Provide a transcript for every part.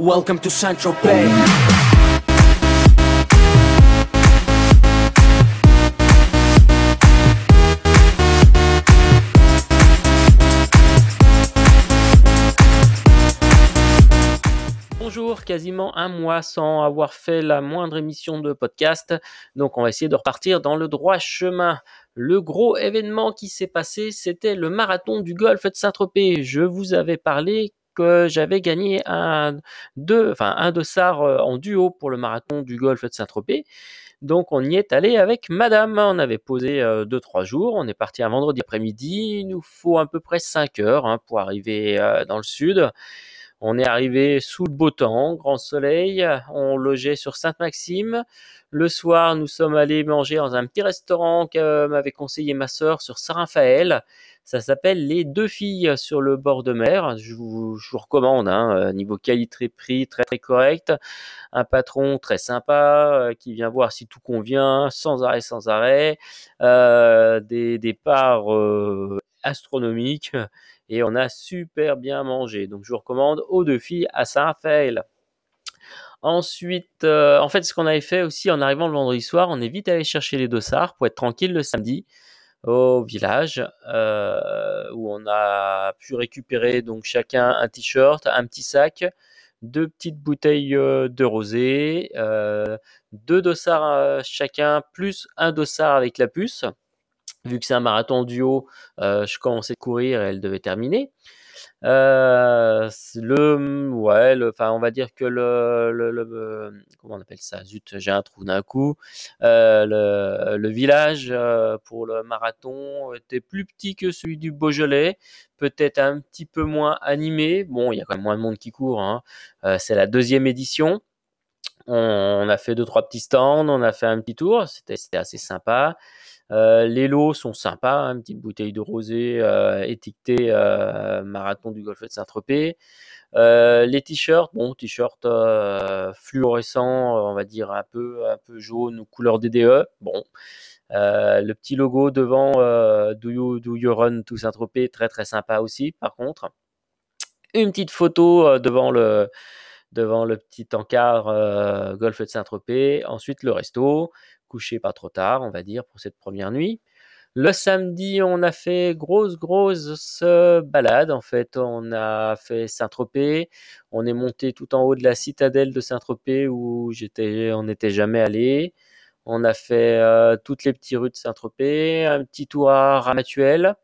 Welcome to. Bonjour, quasiment un mois sans avoir fait la moindre émission de podcast, donc on va essayer de repartir dans le droit chemin. Le gros événement qui s'est passé, c'était le marathon du golfe de Saint-Tropez. Je vous avais parlé j'avais gagné un, deux, enfin, un dossard euh, en duo pour le marathon du golfe de Saint-Tropez. Donc on y est allé avec madame, on avait posé 2-3 jours, on est parti un vendredi après-midi, il nous faut à peu près 5 heures hein, pour arriver euh, dans le sud. On est arrivé sous le beau temps, grand soleil, on logeait sur Sainte-Maxime. Le soir, nous sommes allés manger dans un petit restaurant que m'avait conseillé ma sœur sur Saint-Raphaël. Ça s'appelle Les Deux Filles sur le bord de mer. Je vous, recommande, hein, euh, niveau qualité-prix très très correct. Un patron très sympa euh, qui vient voir si tout convient, sans arrêt, sans arrêt. Euh, des, des parts euh, astronomiques et on a super bien mangé. Donc je vous recommande aux deux filles à Saint-Raphaël. Ensuite, euh, en fait, ce qu'on avait fait aussi en arrivant le vendredi soir, on est vite allé chercher les dossards pour être tranquille le samedi au village euh, où on a pu récupérer donc chacun un t-shirt, un petit sac, deux petites bouteilles euh, de rosé, euh, deux dossards chacun, plus un dossard avec la puce. Vu que c'est un marathon duo, euh, je commençais de courir et elle devait terminer. Euh, le, ouais, le, enfin, on va dire que le, le, le- comment on appelle ça? Zut, j'ai un trou d'un coup. Euh, le, le village euh, pour le marathon était plus petit que celui du Beaujolais, peut-être un petit peu moins animé. Bon, il y a quand même moins de monde qui court. hein. Euh, c'est la deuxième édition. On, on a fait deux trois petits stands, on a fait un petit tour, c'était assez sympa. Euh, les lots sont sympas, hein, une petite bouteille de rosé euh, étiquetée euh, marathon du golfe de Saint-Tropez. Euh, les t-shirts, bon, t-shirts euh, fluorescents, euh, on va dire un peu, un peu jaune ou couleur DDE. Bon, Euh, le petit logo devant euh, Do, you, Do Run to Saint-Tropez, très très sympa aussi. Par contre, une petite photo euh, devant le devant le petit encart euh, golfe de Saint-Tropez. Ensuite, le resto, couché pas trop tard, on va dire, pour cette première nuit. Le samedi, on a fait grosse, grosse euh, balade. En fait, on a fait Saint-Tropez. On est monté tout en haut de la citadelle de Saint-Tropez où j'étais, on n'était jamais allé. On a fait euh, toutes les petites rues de Saint-Tropez, un petit tour à Ramatuelle.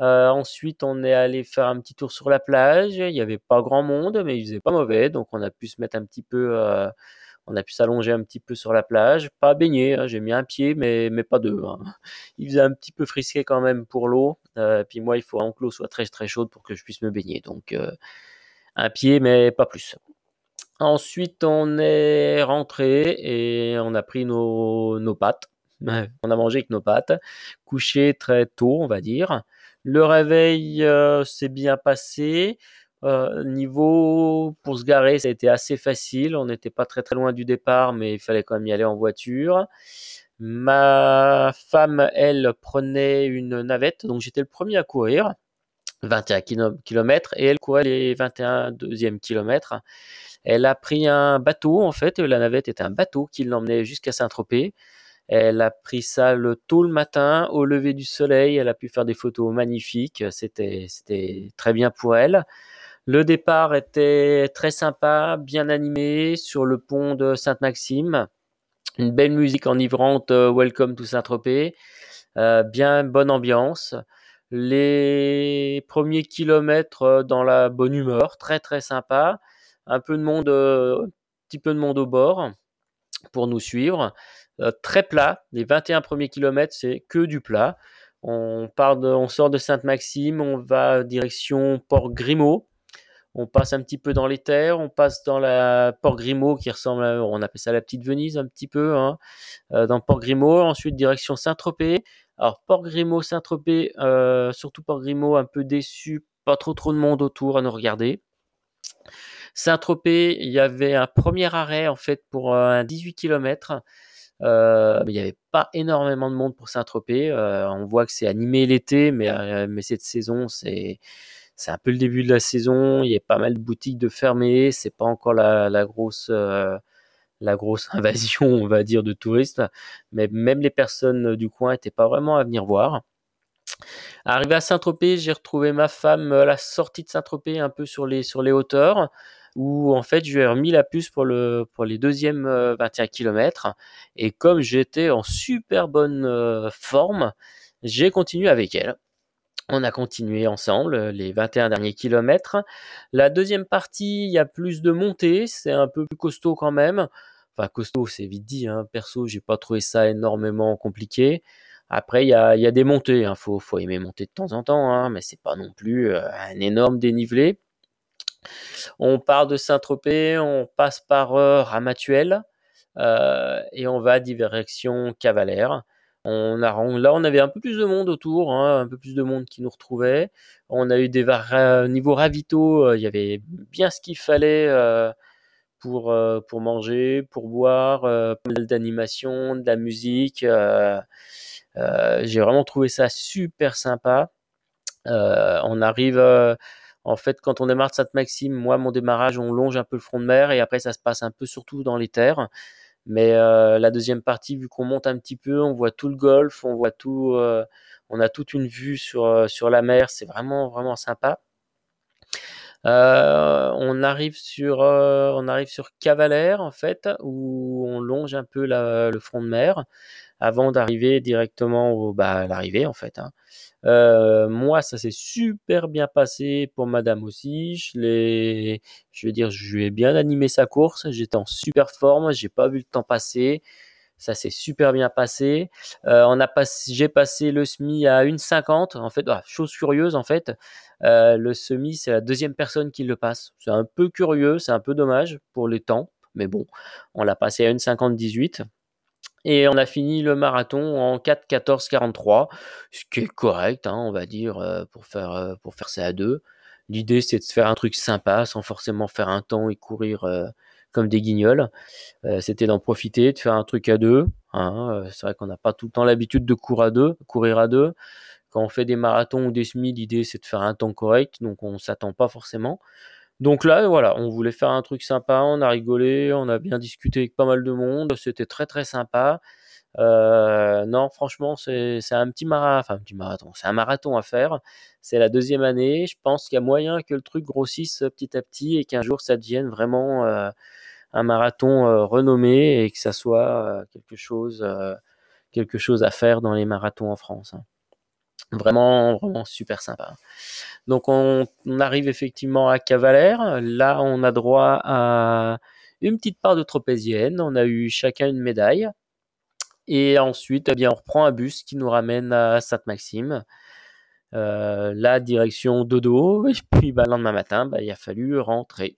Euh, ensuite, on est allé faire un petit tour sur la plage. Il n'y avait pas grand monde, mais il faisait pas mauvais, donc on a pu se mettre un petit peu, euh, on a pu s'allonger un petit peu sur la plage. Pas baigner, hein, j'ai mis un pied, mais, mais pas deux. hein. Il faisait un petit peu frisqué quand même pour l'eau. Euh, puis moi, il faut vraiment que l'eau soit très très chaude pour que je puisse me baigner. Donc un pied, mais pas plus. Ensuite, on est rentré et on a pris nos, nos pâtes. On a mangé avec nos pâtes, couché très tôt, on va dire. Le réveil euh, s'est bien passé. Euh, niveau pour se garer, ça a été assez facile. On n'était pas très très loin du départ, mais il fallait quand même y aller en voiture. Ma femme, elle, prenait une navette, donc j'étais le premier à courir, 21 km, et elle courait les 21 deuxième kilomètres. Elle a pris un bateau, en fait, la navette était un bateau qui l'emmenait jusqu'à Saint-Tropez. Elle a pris ça le tôt le matin, au lever du soleil. Elle a pu faire des photos magnifiques. C'était, c'était très bien pour elle. Le départ était très sympa, bien animé, sur le pont de Sainte-Maxime. Une belle musique enivrante, euh, Welcome to Saint-Tropez. Euh, bien bonne ambiance. Les premiers kilomètres euh, dans la bonne humeur, très très sympa. Un peu de monde, un petit peu de monde au bord pour nous suivre. Euh, très plat. Les 21 premiers kilomètres, c'est que du plat. On, sort de Sainte-Maxime, on va direction Port Grimaud. On passe un petit peu dans les terres, on passe dans la Port Grimaud qui ressemble à, on appelle ça la petite Venise un petit peu, hein, euh, dans Port Grimaud. Ensuite, direction Saint-Tropez. Alors, Port Grimaud, Saint-Tropez, euh, surtout Port Grimaud, un peu déçu, pas trop trop de monde autour à nous regarder. Saint-Tropez, il y avait un premier arrêt en fait pour un 18 km. Euh, mais il n'y avait pas énormément de monde pour Saint-Tropez. Euh, on voit que c'est animé l'été, mais, euh, mais cette saison, c'est c'est un peu le début de la saison, il y a pas mal de boutiques de fermées, c'est pas encore la, grosse la grosse invasion, on va dire, de touristes, mais même les personnes du coin n'étaient pas vraiment à venir voir. Arrivé à Saint-Tropez, j'ai retrouvé ma femme à la sortie de Saint-Tropez, un peu sur les, sur les hauteurs, où en fait je lui ai remis la puce pour, le, pour les deuxièmes 21 euh, km. Et comme j'étais en super bonne euh, forme, j'ai continué avec elle. On a continué ensemble euh, les 21 derniers kilomètres. La deuxième partie, il y a plus de montée, c'est un peu plus costaud quand même. Enfin, costaud, c'est vite dit. Hein. Perso, j'ai pas trouvé ça énormément compliqué. Après, il y a, des montées. Il hein. faut, aimer monter de temps en temps, hein, mais c'est pas non plus un énorme dénivelé. On part de Saint-Tropez, on passe par euh, Ramatuel euh, et on va direction Cavalère. On là, on avait un peu plus de monde autour, hein, un peu plus de monde qui nous retrouvait. On a eu des niveau ravito, il y avait bien ce qu'il fallait pour, pour manger, pour boire, pas mal d'animation, de la musique. Euh, j'ai vraiment trouvé ça super sympa. Euh, on arrive euh, en fait, quand on démarre de Sainte-Maxime, moi, mon démarrage, on longe un peu le front de mer et après, ça se passe un peu surtout dans les terres. Mais la deuxième partie, vu qu'on monte un petit peu, on voit tout le golfe, on voit tout, on a toute une vue sur, sur la mer. C'est vraiment, vraiment sympa. On arrive sur, on arrive sur Cavalère en fait, où on longe un peu le front de mer avant d'arriver directement au, bah, à l'arrivée en fait. Hein. Euh, moi, ça s'est super bien passé pour Madame aussi. Je je veux dire, je lui ai bien animé sa course. J'étais en super forme. J'ai pas vu le temps passer. Ça s'est super bien passé. Euh, on a passé, j'ai passé le semi à 1,50. En fait, ah, chose curieuse en fait, euh, le semi c'est la deuxième personne qui le passe. C'est un peu curieux, c'est un peu dommage pour les temps, mais bon, on l'a passé à 1,50-18. Et on a fini le marathon en 4 14 43, ce qui est correct, hein, on va dire, euh, pour faire, pour faire ça à deux. L'idée, c'est de faire un truc sympa sans forcément faire un temps et courir comme des guignols. C'était d'en profiter, de faire un truc à deux. Hein, c'est vrai qu'on n'a pas tout le temps l'habitude de courir à deux, courir à deux. Quand on fait des marathons ou des semis, l'idée, c'est de faire un temps correct, donc on s'attend pas forcément. Donc là, voilà, on voulait faire un truc sympa, on a rigolé, on a bien discuté avec pas mal de monde, c'était très très sympa. Euh, non, franchement, c'est un petit marathon, enfin un marathon, c'est un marathon à faire. C'est la deuxième année. Je pense qu'il y a moyen que le truc grossisse petit à petit et qu'un jour ça devienne vraiment euh, un marathon euh, renommé et que ça soit quelque chose, quelque chose à faire dans les marathons en France. Hein. Vraiment, vraiment super sympa. Donc on, arrive effectivement à Cavalère. Là, on a droit à une petite part de tropézienne. On a eu chacun une médaille. Et ensuite, eh bien, on reprend un bus qui nous ramène à Sainte-Maxime. Euh, la direction dodo. Et puis bah, le lendemain matin, bah, il a fallu rentrer.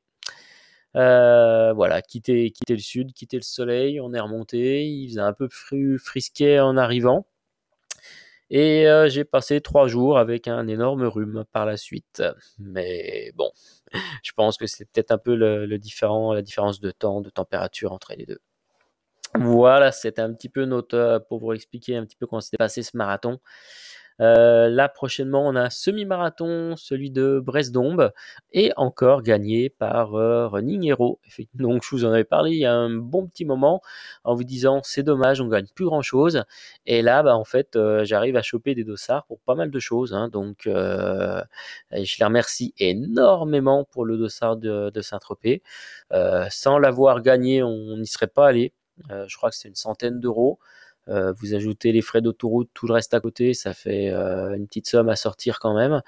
Euh, voilà, quitter, quitter le sud, quitter le soleil. On est remonté. Il faisait un peu frisquet en arrivant. Et euh, j'ai passé trois jours avec un énorme rhume par la suite. Mais bon, je pense que c'est peut-être un peu le, différent, la différence de temps, de température entre les deux. Voilà, c'était un petit peu notre, pour vous expliquer un petit peu comment s'était passé ce marathon. Euh, là, prochainement, on a un semi-marathon, celui de Brest-Dombe, et encore gagné par euh, Running Hero. Donc, je vous en avais parlé il y a un bon petit moment en vous disant c'est dommage, on gagne plus grand chose. Et là, bah, en fait, euh, j'arrive à choper des dossards pour pas mal de choses. Hein. donc, je les remercie énormément pour le dossard de, de Saint-Tropez. sans l'avoir gagné, on n'y serait pas allé. je crois que c'est une centaine d'euros. Euh, vous ajoutez les frais d'autoroute, tout le reste à côté, ça fait euh, une petite somme à sortir quand même.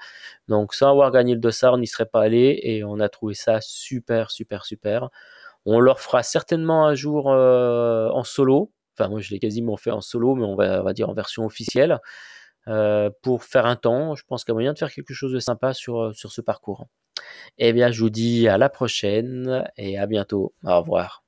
Donc sans avoir gagné le dossard, on n'y serait pas allé et on a trouvé ça super, super, super. On leur fera certainement un jour euh, en solo. Enfin, moi je l'ai quasiment fait en solo, mais on va, dire en version officielle. pour faire un temps, je pense qu'il y a moyen de faire quelque chose de sympa sur, sur ce parcours. Eh bien, je vous dis à la prochaine et à bientôt. Au revoir.